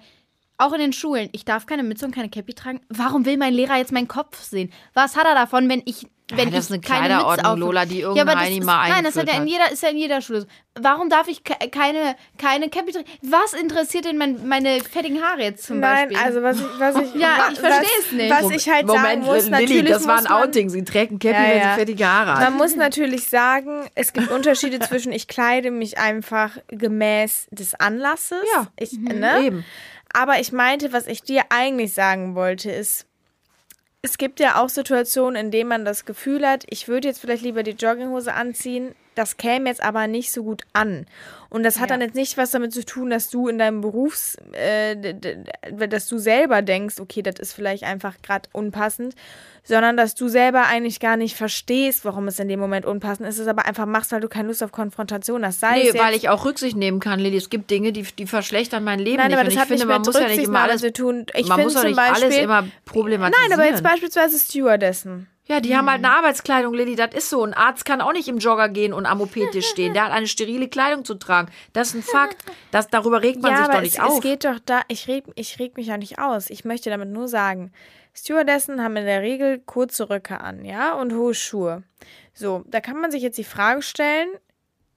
auch in den Schulen, ich darf keine Mütze und keine Cappy tragen. Warum will mein Lehrer jetzt meinen Kopf sehen? Was hat er davon, wenn ich wenn das ist eine keine Mütze Kleiderordnung, auf Lola, die ja, aber irgendein das Heini ist, mal Nein, das hat ja in jeder, ist ja in jeder Schule so. Warum darf ich ke- keine, keine Cappy tragen? Was interessiert denn mein, meine fettigen Haare jetzt zum Nein, Beispiel? also was ich, was ich, Ja, ich verstehe was, es nicht. Was ich halt sagen Moment, muss, Lilly, natürlich das war ein man, Outing. Sie trägt ein Cappy, Ja, wenn ja. sie fettige Haare hat. Man muss natürlich sagen, es gibt Unterschiede zwischen ich kleide mich einfach gemäß des Anlasses. Ja. Ich, ne? Eben. Aber ich meinte, was ich dir eigentlich sagen wollte, ist, es gibt ja auch Situationen, in denen man das Gefühl hat, ich würde jetzt vielleicht lieber die Jogginghose anziehen, das käme jetzt aber nicht so gut an. Und das hat Ja. dann jetzt nicht was damit zu tun, dass du in deinem Berufs, äh, dass du selber denkst, okay, das ist vielleicht einfach gerade unpassend, sondern dass du selber eigentlich gar nicht verstehst, warum es in dem Moment unpassend ist, es aber einfach machst, weil du keine Lust auf Konfrontation hast. Sei Nee, weil ich auch Rücksicht nehmen kann, Lilly. Es gibt Dinge, die, die verschlechtern mein Leben Nein, nicht. aber das ich hat finde, nicht man muss ja nicht immer alles, tun. Ich man muss ja zum nicht alles Beispiel- immer problematisieren. Nein, aber jetzt beispielsweise Stewardessen. Ja, die haben halt eine Arbeitskleidung, Lilly, das ist so. Ein Arzt kann auch nicht im Jogger gehen und am OP-Tisch stehen. Der hat eine sterile Kleidung zu tragen. Das ist ein Fakt. Das, darüber regt man ja, sich aber doch nicht es, auf. es geht doch da, ich reg, ich reg mich ja nicht aus. Ich möchte damit nur sagen, Stewardessen haben in der Regel kurze Röcke an, ja, und hohe Schuhe. So, da kann man sich jetzt die Frage stellen,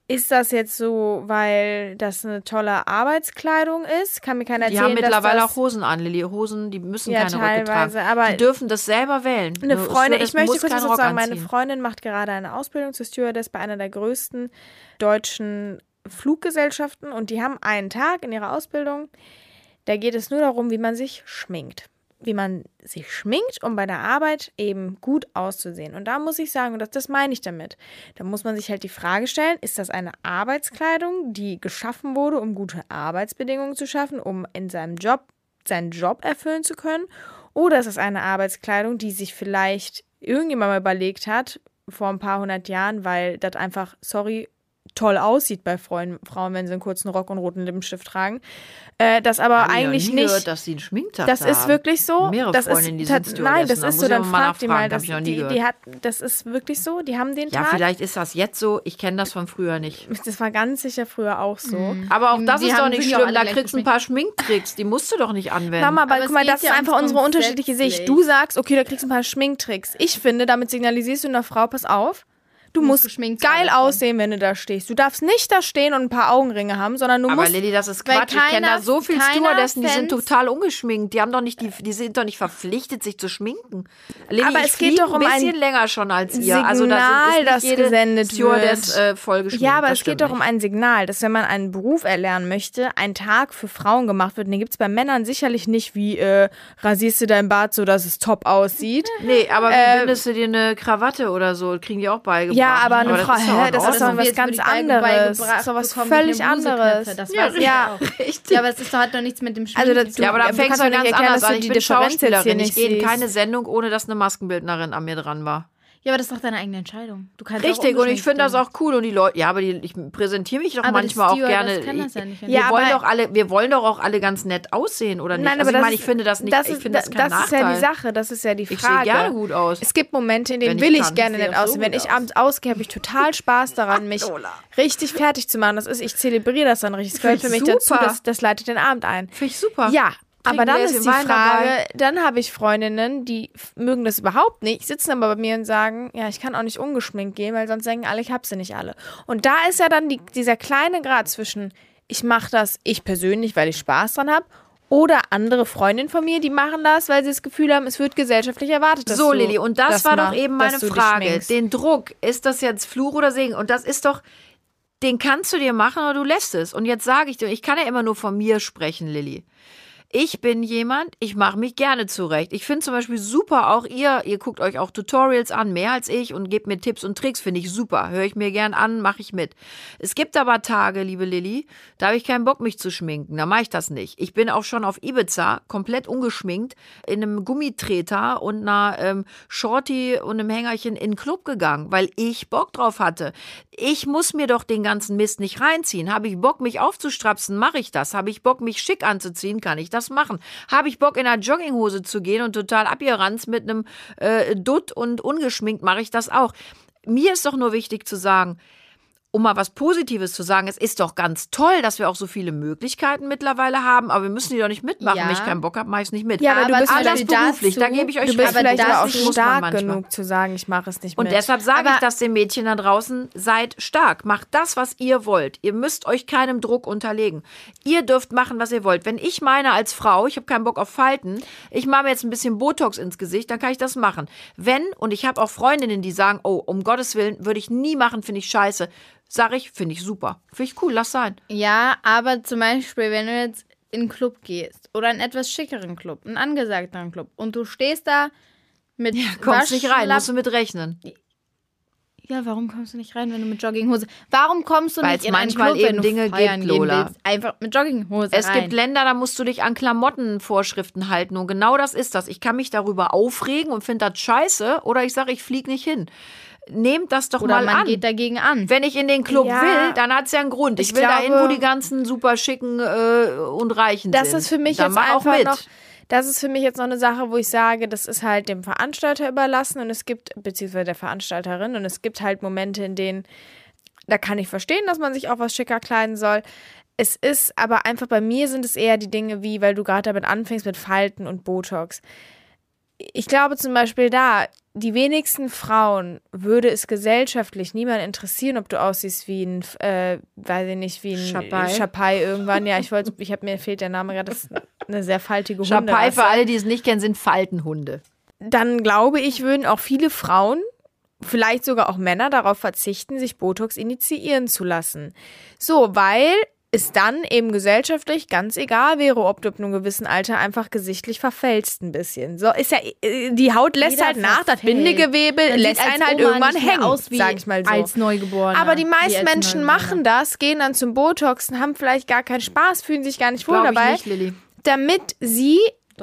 ist das jetzt so, weil das eine tolle Arbeitskleidung ist? Kann mir keiner die erzählen, haben mittlerweile auch Hosen an, Lilly. Hosen, die müssen Ja, keine Röcke teilweise, tragen. aber die dürfen das selber wählen. Eine Freundin, ich möchte kurz Rock sagen. Meine. Freundin macht gerade eine Ausbildung zur Stewardess bei einer der größten deutschen Fluggesellschaften und die haben einen Tag in ihrer Ausbildung, da geht es nur darum, wie man sich schminkt. Wie man sich schminkt, um bei der Arbeit eben gut auszusehen. Und da muss ich sagen, und das, das meine ich damit, da muss man sich halt die Frage stellen, ist das eine Arbeitskleidung, die geschaffen wurde, um gute Arbeitsbedingungen zu schaffen, um in seinem Job seinen Job erfüllen zu können? Oder ist es eine Arbeitskleidung, die sich vielleicht irgendjemand mal überlegt hat, vor ein paar hundert Jahren, weil das einfach, sorry, toll aussieht bei Frauen, Frauen, wenn sie einen kurzen Rock und roten Lippenstift tragen. Äh, das aber Hab ich noch eigentlich nie nicht. Gehört, dass sie einen Schminktag Das ist haben. wirklich so. Mehrere das Freundinnen, die ist sind tat- Nein, das. Da ist muss so. ich Dann fragt die mal. nachfragen, Das, die, gehört. die hat, das ist wirklich so. Die haben den Ja, Tag. vielleicht ist das jetzt so. Ich kenne das von früher nicht. Das war ganz sicher früher auch so. Mhm. Aber auch das Die ist doch haben nicht schlimm. Da kriegst du ein paar Schminktricks. Die musst du doch nicht anwenden. Mama, aber, Aber guck mal, das ist ja einfach unsere unterschiedliche Sicht. Du sagst, okay, da kriegst du ein paar Schminktricks. Ich finde, damit signalisierst du einer Frau, pass auf, du musst musst geil aussehen, wenn du da stehst. Du darfst nicht da stehen und ein paar Augenringe haben, sondern du aber musst. Lilly, das ist Quatsch. Ich kenne keiner- da so viele keiner Stewardessen, die sind total ungeschminkt. Die haben doch nicht die, die sind doch nicht verpflichtet, sich zu schminken. Lilly, Aber es geht doch um ein bisschen länger schon als ihr. Also da Signal, sind, das jede gesendet Stewardess, wird. äh, vollgeschminkt. Ja, aber Das es geht doch um ein Signal, dass wenn man einen Beruf erlernen möchte, ein Tag für Frauen gemacht wird. Und den gibt es bei Männern sicherlich nicht wie äh, rasierst du dein Bart so, dass es top aussieht. Nee, aber wie Äh, bindest du dir eine Krawatte oder so? Kriegen die auch beigebracht. Ja, aber eine Frau, ist doch hä, das ist doch was ganz anderes. Das ist doch was völlig anderes. Das Ja, weiß ja. auch. Richtig. Ja, aber es ist doch, hat doch nichts mit dem Schminken Also das- zu tun. Ja, aber da du fängst du ganz anders dass an. du Ich die bin Schauspielerin. Ich gehe in keine Sendung, ohne dass eine Maskenbildnerin an mir dran war. Ja, aber das ist doch deine eigene Entscheidung. Du kannst Richtig, und ich finde das auch cool. Und die Leute, ja, aber die, ich präsentiere mich doch Aber manchmal auch gerne. kann das ja Ich- nicht. wir, Ja, wollen aber- doch alle, wir wollen doch auch alle ganz nett aussehen, oder nicht? Nein, also aber ich meine, das ich finde das nicht, das ich ist, finde das kein das ist ja die Nachteil. Sache, das ist ja die Ich sehe Frage. gerne gut aus. Es gibt Momente, in denen will ich kann. gerne Ich sehe nett so aussehen. Wenn ich abends ausgehe, habe ich total Spaß daran, mich richtig fertig zu machen. Das ist, ich zelebriere das dann richtig. Das gehört für mich ich dazu. Das, das leitet den Abend ein. Finde ich super. Ja, aber dann ist die Wein Frage, dabei? dann habe ich Freundinnen, die mögen das überhaupt nicht, sitzen aber bei mir und sagen, ja, ich kann auch nicht ungeschminkt gehen, weil sonst denken alle, ich habe sie nicht alle. Und da ist ja dann die, dieser kleine Grad zwischen, ich mache das ich persönlich, weil ich Spaß dran habe, oder andere Freundinnen von mir, die machen das, weil sie das Gefühl haben, es wird gesellschaftlich erwartet. Dass So, Lilly, und das, war doch eben meine Frage. Den Druck, ist das jetzt Fluch oder Segen? Und das ist doch, den kannst du dir machen oder du lässt es. Und jetzt sage ich dir, ich kann ja immer nur von mir sprechen, Lilly. Ich bin jemand, ich mache mich gerne zurecht. Ich finde zum Beispiel super, auch ihr, ihr guckt euch auch Tutorials an, mehr als ich und gebt mir Tipps und Tricks, finde ich super. Höre ich mir gern an, mache ich mit. Es gibt aber Tage, liebe Lilly, da habe ich keinen Bock, mich zu schminken. Da mache ich das nicht. Ich bin auch schon auf Ibiza komplett ungeschminkt in einem Gummitreter und einer ähm, Shorty und einem Hängerchen in den Club gegangen, weil ich Bock drauf hatte. Ich muss mir doch den ganzen Mist nicht reinziehen. Habe ich Bock, mich aufzustrapsen, mache ich das. Habe ich Bock, mich schick anzuziehen, kann ich das machen. Habe ich Bock, in einer Jogginghose zu gehen und total abgeranzt mit einem äh, Dutt und ungeschminkt, mache ich das auch. Mir ist doch nur wichtig zu sagen, um mal was Positives zu sagen, es ist doch ganz toll, dass wir auch so viele Möglichkeiten mittlerweile haben, aber wir müssen die doch nicht mitmachen. Ja. Wenn ich keinen Bock habe, mache ich es nicht mit. Ja, aber du bist Alles vielleicht beruflich, da dazu- gebe ich euch Du bist vielleicht aber auch stark genug zu sagen, ich mache es nicht Und mit. deshalb sage ich Aber- das den Mädchen da draußen, seid stark, macht das, was ihr wollt. Ihr müsst euch keinem Druck unterlegen. Ihr dürft machen, was ihr wollt. Wenn ich meine als Frau, ich habe keinen Bock auf Falten, ich mache mir jetzt ein bisschen Botox ins Gesicht, dann kann ich das machen. Wenn, und ich habe auch Freundinnen, die sagen, oh, um Gottes Willen, würde ich nie machen, finde ich scheiße. Sage ich, finde ich super. Finde ich cool, lass sein. Ja, aber zum Beispiel, wenn du jetzt in einen Club gehst oder einen etwas schickeren Club, einen angesagteren Club und du stehst da mit Kommst nicht rein, musst du mit rechnen. Ja, warum kommst du nicht rein, wenn du mit Jogginghose? Warum kommst du Weil's nicht in einen Club, wenn eben du Dinge feiern gibt, gehen Lola. willst? Einfach mit Jogginghose Es rein. gibt Länder, da musst du dich an Klamottenvorschriften halten. Und genau das ist das. Ich kann mich darüber aufregen und finde das scheiße. Oder ich sage, ich fliege nicht hin. Nehmt das doch oder mal man an. geht dagegen an. Wenn ich in den Club Ja. will, dann hat es ja einen Grund. Ich, Ich will da hin, wo glaube- die ganzen super schicken äh, und Reichen das sind. ist für mich dann jetzt einfach noch. Das ist für mich jetzt noch eine Sache, wo ich sage, das ist halt dem Veranstalter überlassen und es gibt, beziehungsweise der Veranstalterin, und es gibt halt Momente, in denen, da kann ich verstehen, dass man sich auch was schicker kleiden soll. Es ist aber einfach bei mir sind es eher die Dinge wie, weil du gerade damit anfängst mit Falten und Botox. Ich glaube zum Beispiel da, die wenigsten Frauen würde es gesellschaftlich niemand interessieren, ob du aussiehst wie ein, äh, weiß ich nicht, wie ein Schapai. Schapai irgendwann. Ja, ich wollte, ich habe mir fehlt der Name gerade. Das ist eine sehr faltige Schapai Hunderasse. für alle, die es nicht kennen, sind Faltenhunde. Dann glaube ich, würden auch viele Frauen, vielleicht sogar auch Männer, darauf verzichten, sich Botox initiieren zu lassen. So, weil es dann eben gesellschaftlich ganz egal wäre, ob du ab einem gewissen Alter einfach gesichtlich verfällst ein bisschen. So ist ja, äh, die Haut lässt Jeder halt nach, das. Bindegewebe Man lässt einen halt Oma irgendwann hängen, aus wie sag ich mal so. als Neugeborener. Aber die meisten Menschen machen das, gehen dann zum Botoxen, haben vielleicht gar keinen Spaß, fühlen sich gar nicht wohl dabei, nicht, Lilly. damit sie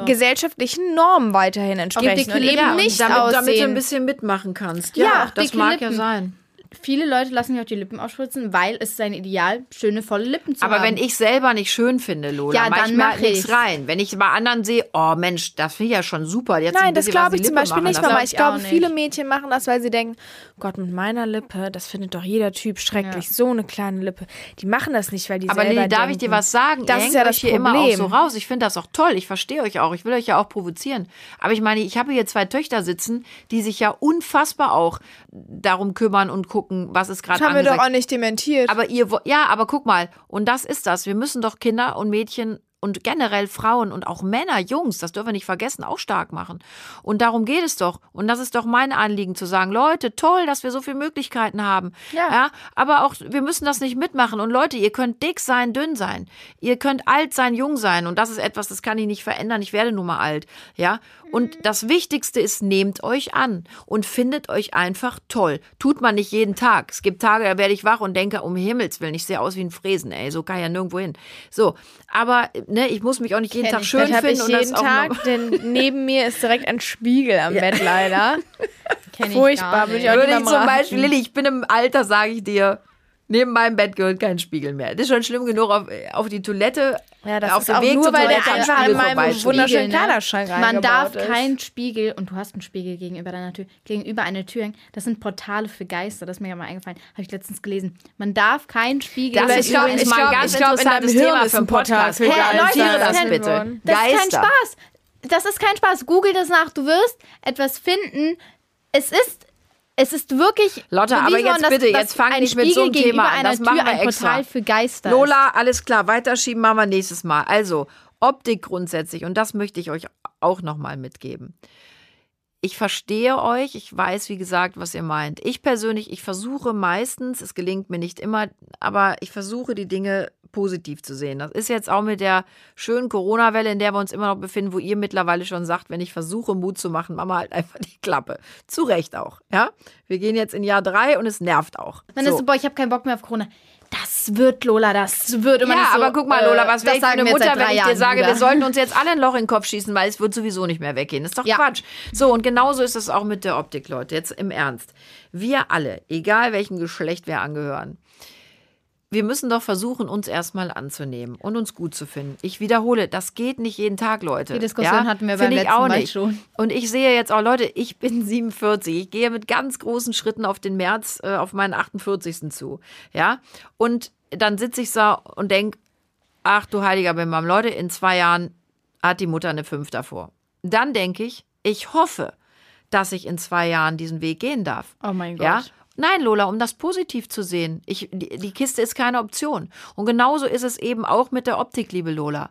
gesellschaftlichen Normen weiterhin entsprechen dicke und eben Lippen. nicht damit, damit du ein aussehen. bisschen mitmachen kannst. Ja, Ja, das mag ja Lippen. sein. Viele Leute lassen sich auch die Lippen aufspritzen, weil es sein Ideal, schöne, volle Lippen zu Aber haben. wenn ich selber nicht schön finde, Lola, Ja, dann ich mach halt nichts rein. Wenn ich bei anderen sehe, oh Mensch, das finde ich ja schon super. Jetzt ein Nein, das glaube ich zum Lippe Beispiel machen nicht. Mama. Ich ich glaube, viele Mädchen machen das, weil sie denken, Gott, mit meiner Lippe, das findet doch jeder Typ schrecklich, so eine kleine Lippe. Die machen das nicht, weil die Aber selber Lilly, darf denken. ich dir was sagen? Das Ihr ist ja das hier immer auch Problem. so raus. Ich finde das auch toll. Ich verstehe euch auch. Ich will euch ja auch provozieren. Aber ich meine, ich habe hier zwei Töchter sitzen, die sich ja unfassbar auch darum kümmern und gucken, was ist gerade Das haben wir doch auch nicht dementiert. Aber ihr, ja, aber guck mal, und das ist das. Wir müssen doch Kinder und Mädchen und generell Frauen und auch Männer, Jungs, das dürfen wir nicht vergessen, auch stark machen. Und darum geht es doch. Und das ist doch mein Anliegen zu sagen, Leute, toll, dass wir so viele Möglichkeiten haben. Ja. aber auch, wir müssen das nicht mitmachen. Und Leute, ihr könnt dick sein, dünn sein. Ihr könnt alt sein, jung sein. Und das ist etwas, das kann ich nicht verändern. Ich werde nun mal alt. Ja. Und das Wichtigste ist, nehmt euch an und findet euch einfach toll. Tut man nicht jeden Tag. Es gibt Tage, da werde ich wach und denke, um Himmels Willen, ich sehe aus wie ein Fräsen, ey. So kann ich ja nirgendwo hin. So. Aber, ne, ich muss mich auch nicht jeden Kenn Tag ich. schön das finden. ich und das jeden auch Tag, noch- denn neben mir ist direkt ein Spiegel am Bett leider. Kenn ich Furchtbar, würde ich nicht. auch Würde ich zum. Beispiel, Lilly, ich bin im Alter, sage ich dir, neben meinem Bett gehört kein Spiegel mehr. Das ist schon schlimm genug, auf, auf die Toilette, Ja, das auf ist auch Weg nur, weil der einfach in meinem wunderschönen ne? Kleiderschrank Man darf ist. keinen Spiegel, und du hast einen Spiegel gegenüber deiner Tür, gegenüber einer Tür hängen. Das sind Portale für Geister, das ist mir ja mal eingefallen. Habe ich letztens gelesen. Man darf keinen Spiegel. Das Ich ist glaub- übrigens ich mal ein glaub- ganz ich glaub, interessantes Hirn Thema ist für ein einen Portal Podcast. für Geister. Erkläre das Leute, bitte. das Das ist kein Spaß. Das ist kein Spaß. Google das nach. Du wirst etwas finden. Es ist, es ist wirklich. Lotta, aber jetzt dass- bitte, dass jetzt fang nicht mit so einem Thema an. Das einer machen Tür wir ein extra. Portal für Geister. ist. Lola, alles klar, weiterschieben machen wir nächstes Mal. Also, Optik grundsätzlich, und das möchte ich euch auch nochmal mitgeben. Ich verstehe euch, ich weiß, wie gesagt, was ihr meint. Ich persönlich, ich versuche meistens, es gelingt mir nicht immer, aber ich versuche die Dinge positiv zu sehen. Das ist jetzt auch mit der schönen Corona-Welle, in der wir uns immer noch befinden, wo ihr mittlerweile schon sagt, wenn ich versuche, Mut zu machen, Mama halt einfach die Klappe. Zu Recht auch, ja? Wir gehen jetzt in Jahr drei und es nervt auch. Dann So. ist so, boah, ich habe keinen Bock mehr auf Corona. Das wird, Lola, das wird. Man Ja, so, aber guck mal, Lola, was äh, wäre das ich für sagen eine wir jetzt Mutter, wenn ich dir Jahren, sage, wir Bruder. sollten uns jetzt alle ein Loch in den Kopf schießen, weil es wird sowieso nicht mehr weggehen. Das ist doch Ja. Quatsch. So, und genauso ist es auch mit der Optik, Leute. Jetzt im Ernst. Wir alle, egal welchem Geschlecht wir angehören, wir müssen doch versuchen, uns erstmal anzunehmen und uns gut zu finden. Ich wiederhole, das geht nicht jeden Tag, Leute. Die Diskussion hatten wir beim letzten auch Mal nicht. schon. Und ich sehe jetzt auch, Leute, ich bin 47. Ich gehe mit ganz großen Schritten auf den März, äh, auf meinen 48. zu. Ja. Und dann sitze ich so und denke, ach du heiliger Bimbam, Leute, in zwei Jahren hat die Mutter eine 5 davor. Dann denke ich, ich hoffe, dass ich in zwei Jahren diesen Weg gehen darf. Oh mein Gott. Ja? Nein, Lola, um das positiv zu sehen. Ich, die, die Kiste ist keine Option. Und genauso ist es eben auch mit der Optik, liebe Lola.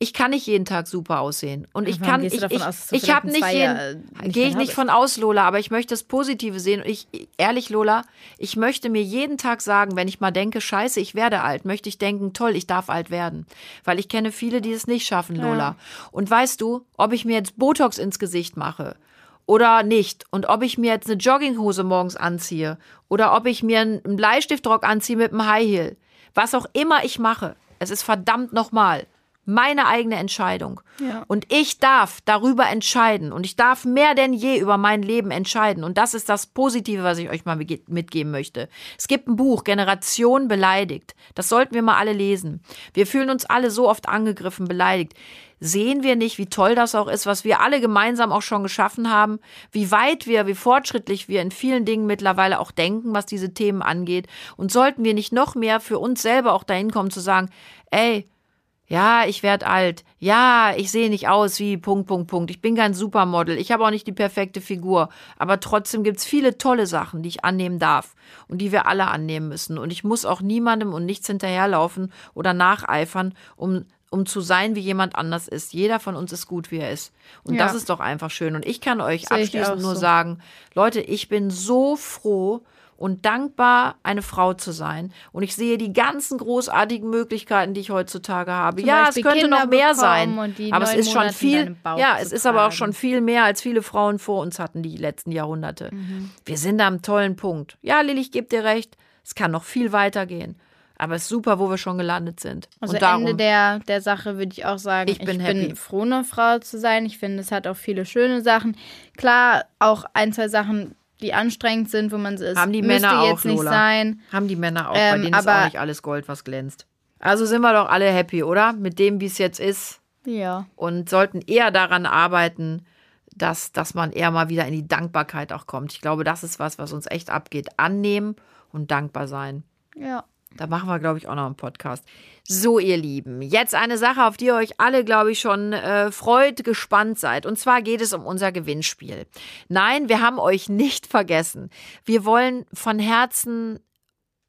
Ich kann nicht jeden Tag super aussehen. Und ich kann, ich, davon ich, aus, ich habe nicht jeden, gehe ich nicht von aus, Lola, aber ich möchte das Positive sehen. Und ich, ehrlich, Lola, ich möchte mir jeden Tag sagen, wenn ich mal denke, scheiße, ich werde alt, möchte ich denken, toll, ich darf alt werden. Weil ich kenne viele, die es nicht schaffen, Lola. Und weißt du, ob ich mir jetzt Botox ins Gesicht mache oder nicht und ob ich mir jetzt eine Jogginghose morgens anziehe oder ob ich mir einen Bleistiftrock anziehe mit einem High Heel, was auch immer ich mache, es ist verdammt nochmal meine eigene Entscheidung. Ja. Und ich darf darüber entscheiden und ich darf mehr denn je über mein Leben entscheiden. Und das ist das Positive, was ich euch mal mitge- mitgeben möchte. Es gibt ein Buch, Generation beleidigt. Das sollten wir mal alle lesen. Wir fühlen uns alle so oft angegriffen, beleidigt. Sehen wir nicht, wie toll das auch ist, was wir alle gemeinsam auch schon geschaffen haben, wie weit wir, wie fortschrittlich wir in vielen Dingen mittlerweile auch denken, was diese Themen angeht. Und sollten wir nicht noch mehr für uns selber auch dahin kommen zu sagen, ey, ja, ich werde alt. Ja, ich sehe nicht aus wie Punkt, Punkt, Punkt. Ich bin kein Supermodel. Ich habe auch nicht die perfekte Figur. Aber trotzdem gibt's viele tolle Sachen, die ich annehmen darf und die wir alle annehmen müssen. Und ich muss auch niemandem und nichts hinterherlaufen oder nacheifern, um, um zu sein, wie jemand anders ist. Jeder von uns ist gut, wie er ist. Und Ja. das ist doch einfach schön. Und ich kann euch Sehe abschließend nur so. sagen, Leute, ich bin so froh und dankbar, eine Frau zu sein. Und ich sehe die ganzen großartigen Möglichkeiten, die ich heutzutage habe. Zum ja, es Beispiel könnte Kinder noch mehr sein. Aber es ist schon Monate in viel. Ja, es ist aber auch tragen. schon viel mehr, als viele Frauen vor uns hatten die letzten Jahrhunderte. Wir sind am tollen Punkt. Ja, Lilly, ich gebe dir recht. Es kann noch viel weitergehen. Aber es ist super, wo wir schon gelandet sind. Also und darum, Ende der, der Sache würde ich auch sagen, Ich bin happy. froh, eine Frau zu sein. Ich finde, es hat auch viele schöne Sachen. Klar, auch ein, zwei Sachen, die anstrengend sind, wo man es haben die Männer jetzt auch, nicht Lola. sein. Haben die Männer auch. Bei Ähm, denen ist auch nicht alles Gold, was glänzt. Also sind wir doch alle happy, oder? Mit dem, wie es jetzt ist. Ja. und sollten eher daran arbeiten, dass, dass man eher mal wieder in die Dankbarkeit auch kommt. Ich glaube, das ist was, was uns echt abgeht. Annehmen und dankbar sein. Ja. Da machen wir, glaube ich, auch noch einen Podcast. So, ihr Lieben, jetzt eine Sache, auf die ihr euch alle, glaube ich, schon äh, freut, gespannt seid. Und zwar geht es um unser Gewinnspiel. Nein, wir haben euch nicht vergessen. Wir wollen von Herzen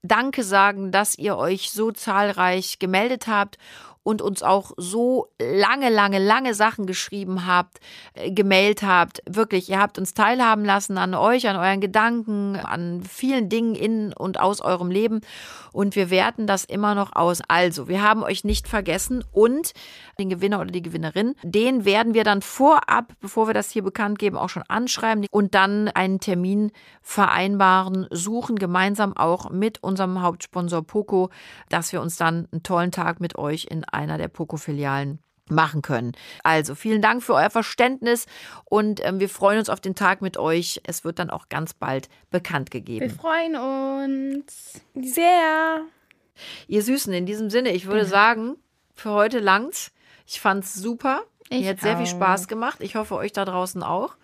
Danke sagen, dass ihr euch so zahlreich gemeldet habt und uns auch so lange, lange, lange Sachen geschrieben habt, äh, gemailt habt. Wirklich, ihr habt uns teilhaben lassen an euch, an euren Gedanken, an vielen Dingen in und aus eurem Leben. Und wir werten das immer noch aus. Also, wir haben euch nicht vergessen und den Gewinner oder die Gewinnerin, den werden wir dann vorab, bevor wir das hier bekannt geben, auch schon anschreiben und dann einen Termin vereinbaren, suchen, gemeinsam auch mit unserem Hauptsponsor Poco, dass wir uns dann einen tollen Tag mit euch in einer der Poco-Filialen machen können. Also vielen Dank für euer Verständnis und ähm, wir freuen uns auf den Tag mit euch. Es wird dann auch ganz bald bekannt Wir gegeben. freuen uns. Sehr. Ihr Süßen, in diesem Sinne, ich würde sagen, für heute langt's. Ich fand's super. Ich Mir hat sehr viel. Spaß gemacht. Ich hoffe, euch da draußen auch.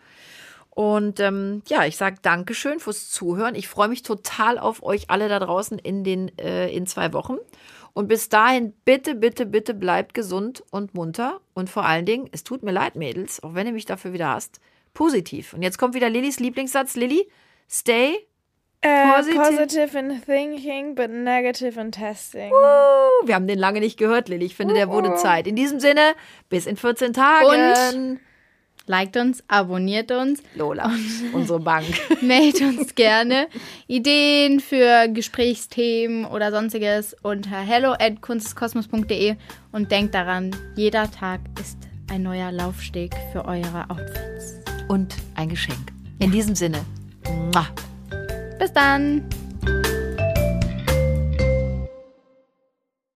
Und ähm, ja, ich sage Dankeschön fürs Zuhören. Ich freue mich total auf euch alle da draußen in den äh, in zwei Wochen. Und bis dahin, bitte, bitte, bitte bleibt gesund und munter. Und vor allen Dingen, es tut mir leid, Mädels, auch wenn ihr mich dafür wieder hasst, positiv. Und jetzt kommt wieder Lillys Lieblingssatz. Lilly, stay. Äh, Positive- positive in thinking, but negative in testing. Oh, wir haben den lange nicht gehört, Lilly. Ich finde, der wurde Zeit. In diesem Sinne, bis in 14 Tagen. Liked uns, abonniert uns, Lola, unsere Bank. meldet uns gerne Ideen für Gesprächsthemen oder sonstiges unter hello at kunstkosmos.de und denkt daran, jeder Tag ist ein neuer Laufsteg für eure Outfits. Und ein Geschenk. In diesem Sinne. Mua. Bis dann!